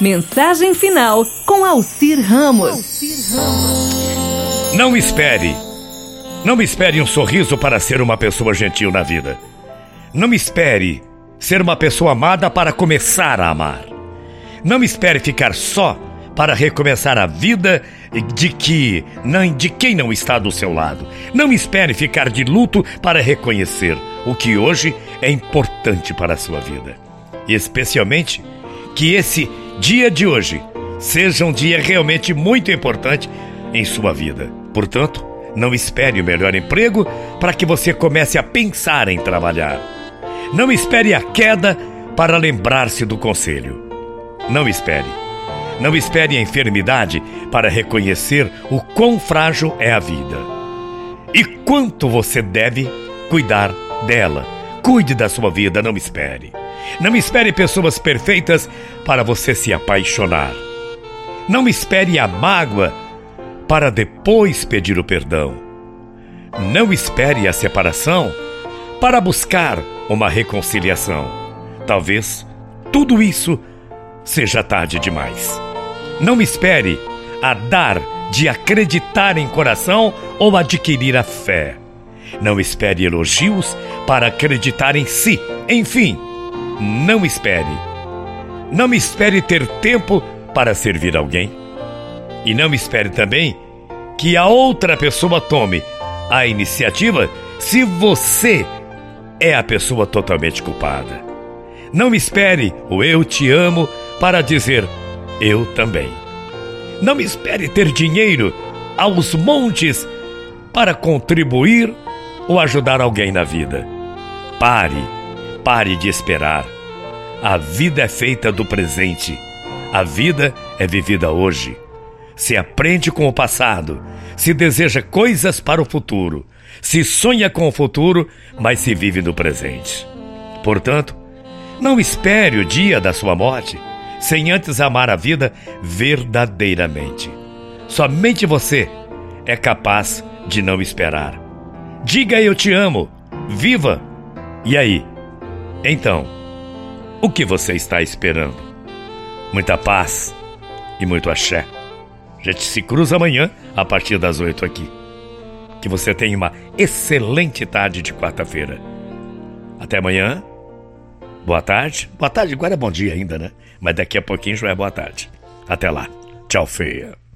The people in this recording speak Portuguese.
Mensagem final com Alcir Ramos. Não espere. Não espere um sorriso para ser uma pessoa gentil na vida. Não espere ser uma pessoa amada para começar a amar. Não espere ficar só para recomeçar a vida de que não de quem não está do seu lado. Não espere ficar de luto para reconhecer o que hoje é importante para a sua vida. E especialmente que esse dia de hoje seja um dia realmente muito importante em sua vida. Portanto, não espere o melhor emprego para que você comece a pensar em trabalhar. Não espere a queda para lembrar-se do conselho. Não espere. Não espere a enfermidade para reconhecer o quão frágil é a vida. E quanto você deve cuidar dela. Cuide da sua vida, não espere. Não espere pessoas perfeitas para você se apaixonar. Não espere a mágoa para depois pedir o perdão. Não espere a separação para buscar uma reconciliação. Talvez tudo isso seja tarde demais. Não espere a dar de acreditar em coração ou adquirir a fé. Não espere elogios para acreditar em si. Enfim, não espere. Não espere ter tempo para servir alguém. E não espere também que a outra pessoa tome a iniciativa se você é a pessoa totalmente culpada. Não espere o eu te amo para dizer eu também. Não espere ter dinheiro aos montes para contribuir ou ajudar alguém na vida. Pare, pare de esperar. A vida é feita do presente. A vida é vivida hoje. Se aprende com o passado, se deseja coisas para o futuro, se sonha com o futuro, mas se vive no presente. Portanto, não espere o dia da sua morte sem antes amar a vida verdadeiramente. Somente você é capaz de não esperar. Diga eu te amo, viva. E aí? Então, o que você está esperando? Muita paz e muito axé. A gente se cruza amanhã a partir das oito aqui. Que você tenha uma excelente tarde de quarta-feira. Até amanhã. Boa tarde. Boa tarde, agora é bom dia ainda, né? Mas daqui a pouquinho já é boa tarde. Até lá. Tchau, feia.